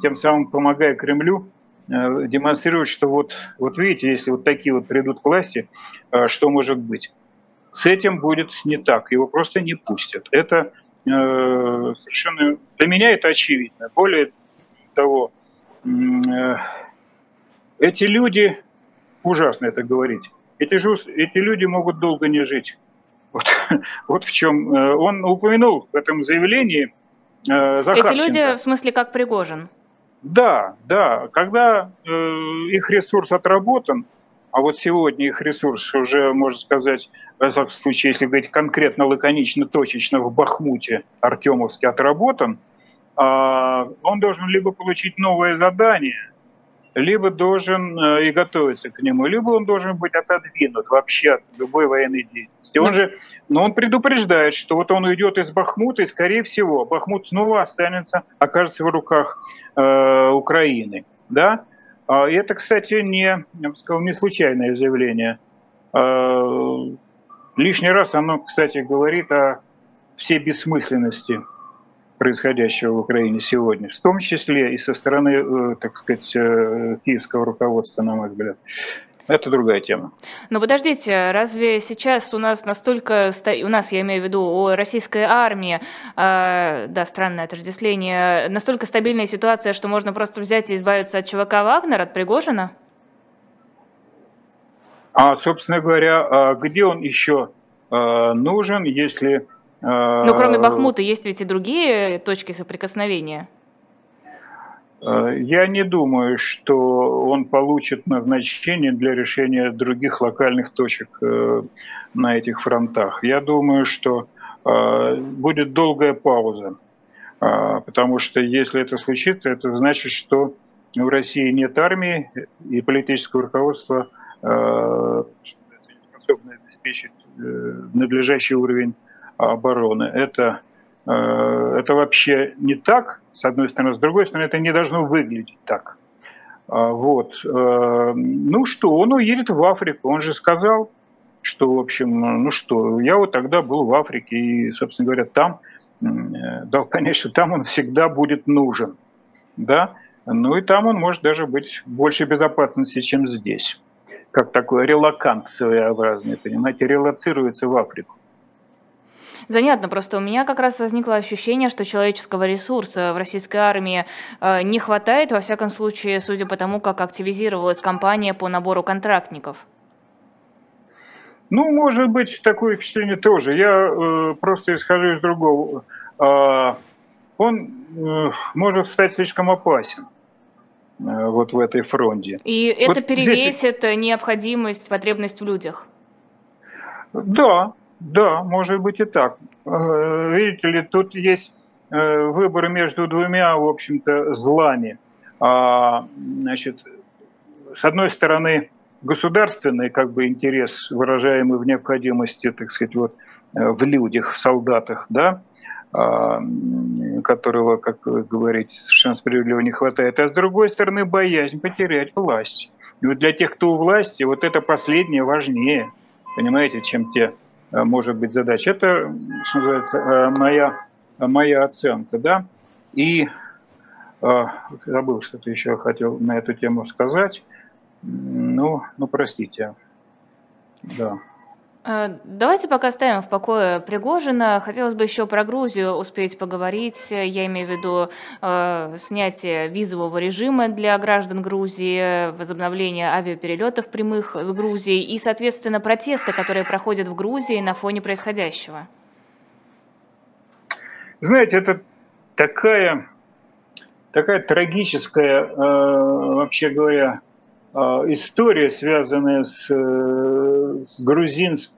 S2: тем самым помогая Кремлю э, демонстрировать, что вот, вот видите, если вот такие вот придут к власти, э, что может быть. С этим будет не так, его просто не пустят. Это э, совершенно... Для меня это очевидно. Более того, эти люди, ужасно это говорить, эти, же, эти люди могут долго не жить. Вот, вот в чем... Он упомянул в этом заявлении
S1: э, Захарченко. Эти люди, в смысле, как Пригожин?
S2: Да, да. Когда э, их ресурс отработан, а вот сегодня их ресурс уже, можно сказать, в всяком случае, если говорить конкретно, лаконично, точечно, в Бахмуте Артемовске отработан, а, он должен либо получить новое задание, либо должен э, и готовиться к нему, либо он должен быть отодвинут вообще от любой военной деятельности. Он же, но он предупреждает, что вот он уйдет из Бахмута, и, скорее всего, Бахмут снова останется, окажется в руках э, Украины. Да? А, и это, кстати, не, я бы сказал, не случайное заявление. А, лишний раз оно, кстати, говорит о всей бессмысленности происходящего в Украине сегодня, в том числе и со стороны, э, так сказать, э, киевского руководства, на мой взгляд. Это другая тема.
S1: Но подождите, разве сейчас у нас настолько, у нас, я имею в виду, у российской армии, э, да, странное отождествление, настолько стабильная ситуация, что можно просто взять и избавиться от ЧВК «Вагнер», от Пригожина?
S2: А, собственно говоря, а где он еще э, нужен, если...
S1: Э, ну, кроме Бахмута, есть ведь и другие точки соприкосновения.
S2: Э, я не думаю, что он получит назначение для решения других локальных точек э, на этих фронтах. Я думаю, что будет долгая пауза, потому что если это случится, это значит, что в России нет армии и политического руководства способны обеспечить надлежащий уровень обороны. Это Э, это вообще не так, с одной стороны. С другой стороны, это не должно выглядеть так. А, вот. Э, ну что, он уедет в Африку. Он же сказал, что, в общем, ну что, я вот тогда был в Африке, и, собственно говоря, там э, дал понять, что там он всегда будет нужен. Да? Ну и там он может даже быть в большей безопасности, чем здесь. Как такой релакант своеобразный, понимаете, релацируется в Африку.
S1: Занятно, просто у меня как раз возникло ощущение, что человеческого ресурса в российской армии э, не хватает, во всяком случае, судя по тому, как активизировалась кампания по набору контрактников.
S2: Ну, может быть, такое впечатление тоже. Я э, просто исхожу из другого. Э, он э, может стать слишком опасен э, вот в этой фронте.
S1: И вот это перевесит здесь... необходимость, потребность в людях?
S2: Да, да, может быть и так. Э, видите ли, тут есть э, выбор между двумя, в общем-то, злами. А, значит, с одной стороны, государственный как бы интерес, выражаемый в необходимости, так сказать, вот э, в людях, в солдатах, да, а, которого, как вы говорите, совершенно справедливо не хватает, а с другой стороны боязнь потерять власть. И вот для тех, кто у власти, вот это последнее важнее, понимаете, чем те может быть задача. Это, что называется, э, моя, моя оценка. Да? И э, забыл, что-то еще хотел на эту тему сказать. Ну, ну простите. Да.
S1: Э, давайте пока оставим в покое Пригожина. Хотелось бы еще про Грузию успеть поговорить. Я имею в виду э, снятие визового режима для граждан Грузии, возобновление авиаперелетов прямых с Грузией и, соответственно, протесты, которые проходят в Грузии на фоне происходящего.
S2: Знаете, это такая, такая трагическая, э, вообще говоря, история, связанная с, э, с грузинским,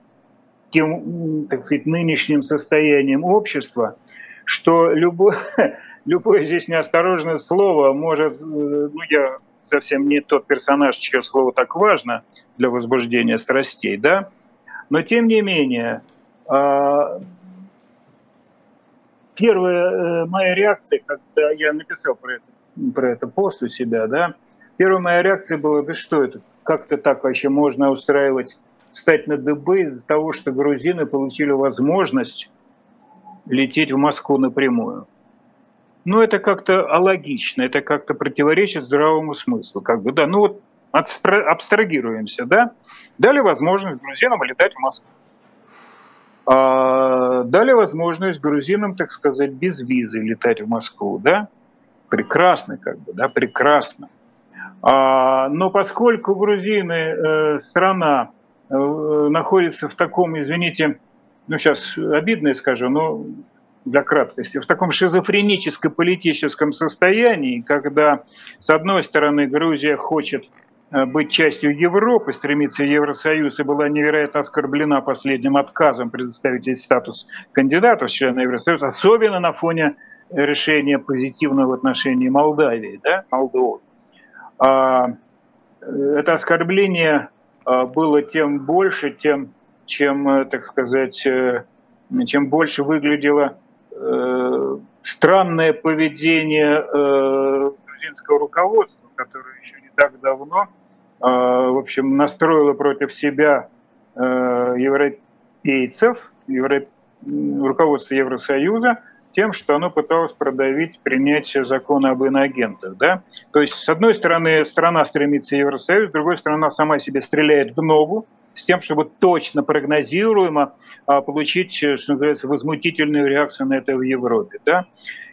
S2: так сказать, нынешним состоянием общества, что любое, любое здесь неосторожное слово может, э, ну я совсем не тот персонаж, чье слово так важно для возбуждения страстей, да, но тем не менее, а, первая э, моя реакция, когда я написал про это, про это пост у себя, да, Первая моя реакция была, да что это, как-то так вообще можно устраивать, встать на дыбы из-за того, что грузины получили возможность лететь в Москву напрямую. Ну, это как-то алогично, это как-то противоречит здравому смыслу. Как бы, да, ну вот абстрагируемся, да, дали возможность грузинам летать в Москву. А, дали возможность грузинам, так сказать, без визы летать в Москву, да, прекрасно, как бы, да, прекрасно. А, но поскольку грузины э, страна э, находится в таком, извините, ну сейчас обидно скажу, но для краткости, в таком шизофреническом политическом состоянии, когда, с одной стороны, Грузия хочет э, быть частью Европы, стремится в Евросоюз и была невероятно оскорблена последним отказом предоставить ей статус кандидата в члены Евросоюза, особенно на фоне решения позитивного в отношении Молдавии, да, Молдовы. А, э, это оскорбление а, было тем больше, тем, чем, э, так сказать, чем больше выглядело э, странное поведение э, грузинского руководства, которое еще не так давно, э, в общем, настроило против себя э, европейцев, евро... руководство Евросоюза, тем, что оно пыталось продавить принятие закона об иноагентах. Да? То есть, с одной стороны, страна стремится в Евросоюз, с другой стороны, она сама себе стреляет в ногу, с тем, чтобы точно прогнозируемо а, получить, э, что называется, возмутительную реакцию на это в Европе. Да?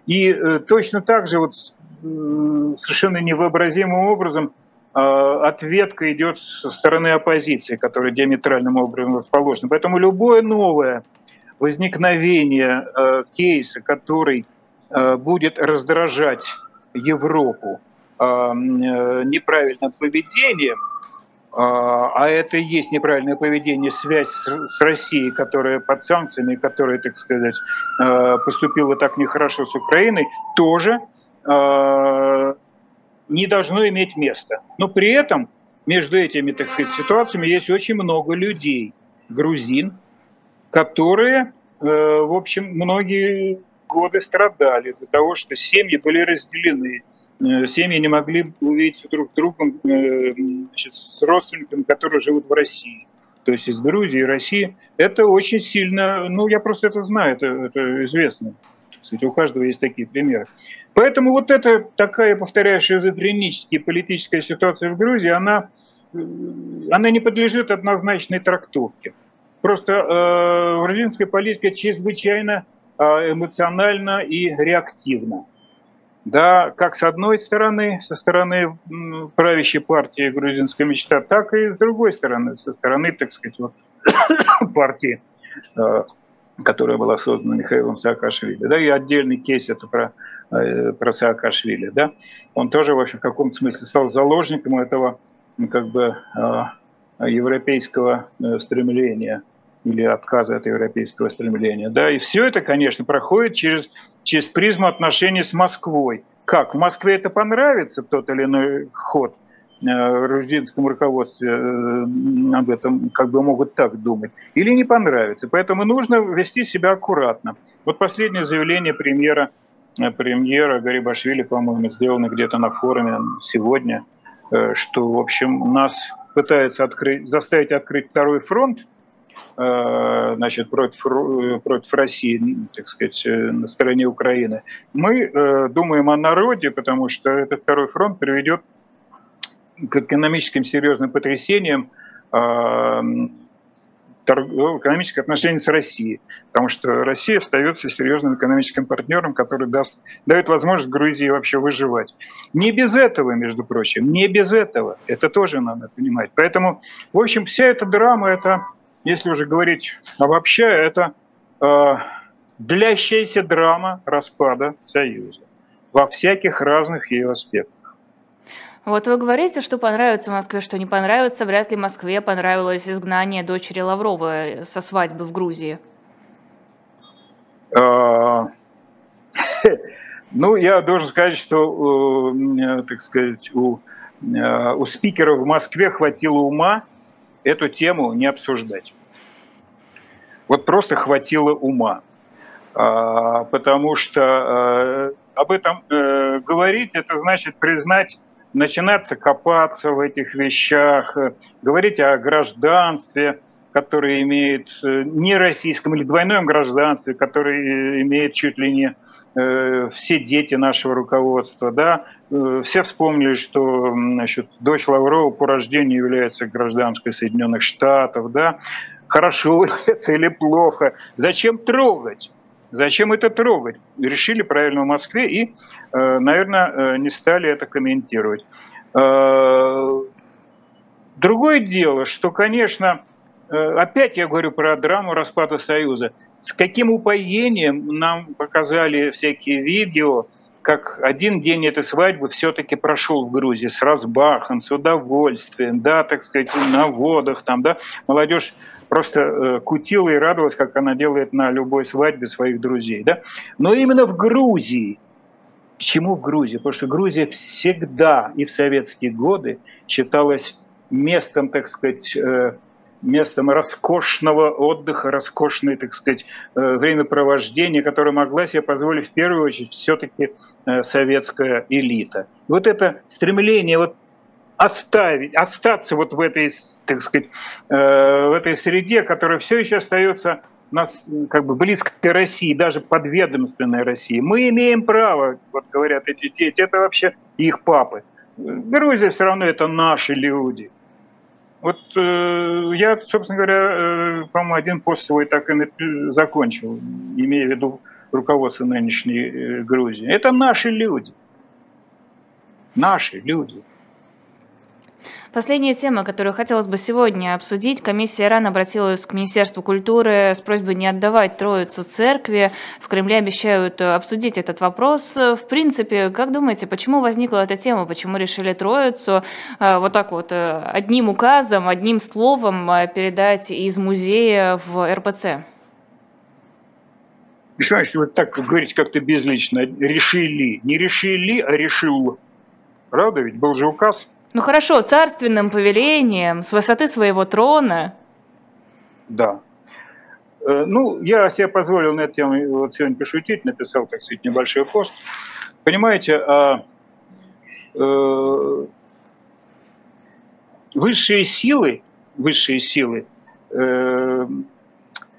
S2: И э, точно так же вот совершенно невообразимым образом а, ответка идет со стороны оппозиции, которая диаметральным образом расположена. Поэтому любое новое возникновение э, кейса, который будет раздражать Европу неправильным поведением – а, это и есть неправильное поведение, связь с Россией, которая под санкциями, которая, так сказать, а, поступила так нехорошо с Украиной, тоже не должно иметь места. Но при этом между этими, так сказать, ситуациями есть очень много людей, грузин, которые, в общем, многие годы страдали из-за того, что семьи были разделены, Э, семьи не могли увидеть друг с другом э, значит, с родственниками, которые живут в России. То есть из Грузии и России. Это очень сильно, ну я просто это знаю, это, это известно. Кстати, у каждого есть такие примеры. Поэтому вот эта такая, повторяю, шизофреническая политическая ситуация в Грузии, она, э, она не подлежит однозначной трактовке. Просто э, грузинская политика чрезвычайно э, эмоциональна и реактивна. Да, как с одной стороны, со стороны правящей партии «Грузинская мечта», так и с другой стороны, со стороны, так сказать, вот, партии, э, которая была создана Михаилом Саакашвили. Да, и отдельный кейс это про, э, про Саакашвили. Да. Он тоже, в общем, в каком-то смысле стал заложником этого как бы европейского стремления – или отказа от европейского стремления. Да? И все это, конечно, проходит через, через призму отношений с Москвой. Как? В Москве это понравится, тот или иной ход э, грузинскому руководстве э, об этом как бы могут так думать, или не понравится. Поэтому нужно вести себя аккуратно. Вот последнее заявление премьера, э, премьера Гарибашвили, по-моему, сделано где-то на форуме сегодня, что, в общем, нас пытаются открыть, заставить открыть второй фронт, Э, значит, против, против России, так сказать, э, на стороне Украины. Мы э, думаем о народе, потому что этот второй фронт приведет к экономическим серьезным потрясениям экономических отношений с Россией, потому что Россия остается серьезным экономическим партнером, который даст, дает возможность Грузии вообще выживать. Не без этого, между прочим, не без этого. Это тоже надо понимать. Поэтому, в общем, вся эта драма – это если уже говорить обобщая, это э, длящаяся драма распада Союза во всяких разных ее аспектах.
S1: Вот вы говорите, что понравится Москве, что не понравится. Вряд ли Москве понравилось изгнание дочери Лаврова со свадьбы в Грузии.
S2: А, ну, я должен сказать, что, э, так сказать, у, э, у спикера в Москве хватило ума эту тему не обсуждать. Вот просто хватило ума. А, потому что э, об этом э, говорить, это значит признать, начинаться копаться в этих вещах, э, говорить о гражданстве, которое имеет не российском или двойном гражданстве, которое имеет чуть ли не все дети нашего руководства, да, все вспомнили, что значит, дочь Лаврова по рождению является гражданской Соединенных Штатов, да, хорошо это или плохо, зачем трогать? Зачем это трогать? Решили правильно в Москве и, наверное, не стали это комментировать. Другое дело, что, конечно, опять я говорю про драму распада Союза. с каким упоением нам показали всякие видео, как один день этой свадьбы все-таки прошел в Грузии с разбахом, с удовольствием, да, так сказать, на водах там, да. Молодежь просто э, кутила и радовалась, как она делает на любой свадьбе своих друзей, да. Но именно в Грузии, Почему в Грузии? Потому что Грузия всегда и в советские годы считалась местом, так сказать, э, местом роскошного отдыха, роскошной, так сказать, э, времяпровождения, которое могла себе позволить в первую очередь все-таки э, советская элита. Вот это стремление вот оставить, остаться вот в этой, так сказать, в этой среде, которая все еще остается нас как бы близко к России, даже подведомственной России. Мы имеем право, вот говорят эти дети, это вообще их папы. Грузия все равно это наши люди. Вот э, я, собственно говоря, э, по-моему, один пост свой так и закончил, имея в виду руководство нынешней э, Грузии. Это наши люди. Наши люди.
S1: Последняя тема, которую хотелось бы сегодня обсудить. Комиссия РАН обратилась к Министерству культуры с просьбой не отдавать Троицу церкви. В Кремле обещают обсудить этот вопрос. В принципе, как думаете, почему возникла эта тема? Почему решили Троицу э, вот так вот э, одним указом, одним словом э, передать из музея в РПЦ?
S2: Что вы так говорите как-то безлично? Решили. Не решили, а решил. Правда ведь? Был же указ.
S1: Ну хорошо, царственным повелением, с высоты своего трона.
S2: Да. Э, ну, я себе позволил на эту тему вот сегодня пошутить, написал, так сказать, небольшой пост. Понимаете, а, э, высшие силы, высшие силы, э,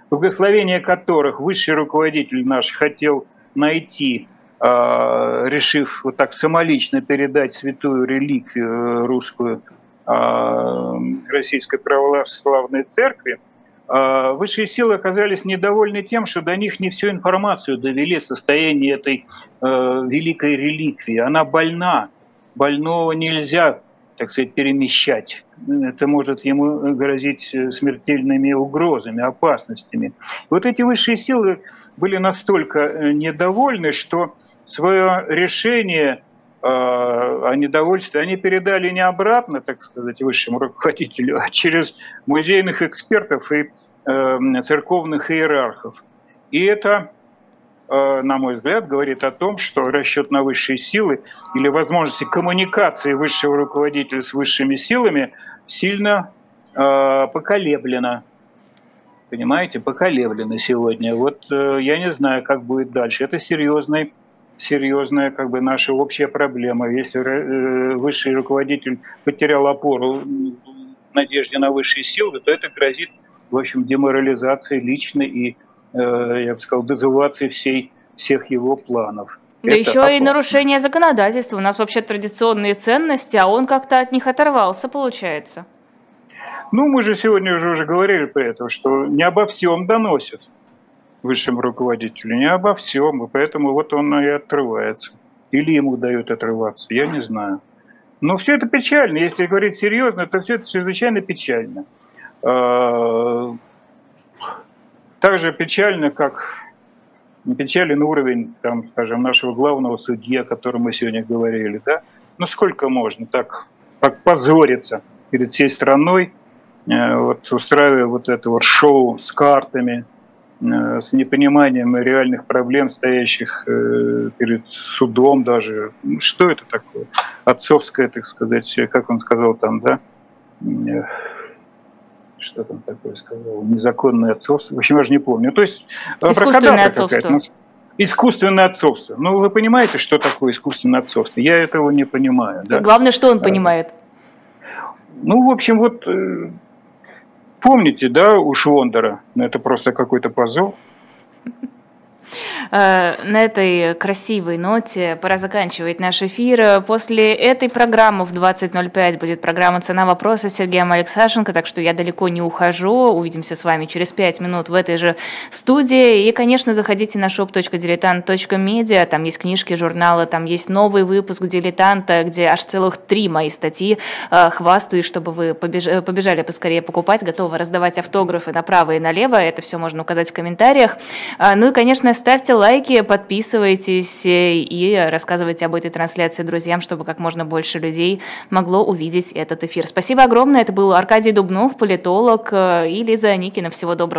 S2: благословение которых высший руководитель наш хотел найти решив вот так самолично передать святую реликвию э, русскую а, Российской Православной Церкви, высшие силы оказались недовольны тем, что до них не всю информацию довели состояние этой э, великой реликвии. Она больна, больного нельзя, так сказать, перемещать. Это может ему грозить смертельными угрозами, опасностями. Вот эти высшие силы были настолько э, недовольны, что свое решение э, о недовольстве они передали не обратно, так сказать, высшему руководителю, а через музейных экспертов и э, церковных иерархов. И это, э, на мой взгляд, говорит о том, что расчет на высшие силы или возможности коммуникации высшего руководителя с высшими силами сильно поколеблено. Понимаете, поколеблено сегодня. Вот я не знаю, как будет дальше. Это серьезный серьезная как бы наша общая проблема. Если э, высший руководитель потерял опору надежде на высшие силы, то это грозит, в общем, деморализацией личной и, э, я бы сказал, дезавуацией всей, всех его планов.
S1: Да это еще опасно. и нарушение законодательства. У нас вообще традиционные ценности, а он как-то от них оторвался, получается.
S2: Ну, мы же сегодня уже, уже говорили про это, что не обо всем доносят высшему руководителю, не обо всем, и поэтому вот он и отрывается. Или ему дают отрываться, я не знаю. Но все это печально. Если говорить серьезно, то все это чрезвычайно печально. А, так же печально, как печален уровень, там, скажем, нашего главного судьи, о котором мы сегодня говорили. Да? Ну сколько можно так, так позориться перед всей страной, э, вот, устраивая вот это вот шоу с картами, с непониманием реальных проблем, стоящих э, перед судом даже. Что это такое? Отцовское, так сказать, как он сказал там, да? Э, что там такое сказал? Незаконное отцовство. В общем, я же не помню. То есть
S1: Искусственное отцовство.
S2: Искусственное отцовство. Ну, вы понимаете, что такое искусственное отцовство? Я этого не понимаю. Да?
S1: Главное, что он понимает.
S2: Ну, в общем, вот Помните, да, у Швондера, ну, это просто какой-то позор.
S1: Э, на этой красивой ноте пора заканчивать наш эфир. После этой программы в 20.05 будет программа «Цена вопроса» с Сергеем Алексашенко, так что я далеко не ухожу. Увидимся с вами через 5 минут в этой же студии. И, конечно, заходите на shop.diletant.media, там есть книжки, журналы, там есть новый выпуск «Дилетанта», где аж целых три мои статьи. Э, хвастаюсь, чтобы вы побежали поскорее покупать, готовы раздавать автографы направо и налево. Это все можно указать в комментариях. Э, ну и, конечно, ставьте лайки, подписывайтесь э, и рассказывайте об этой трансляции друзьям, чтобы как можно больше людей могло увидеть этот эфир. Спасибо огромное. Это был Аркадий Дубнов, политолог, э, и Лиза Никина. Всего доброго.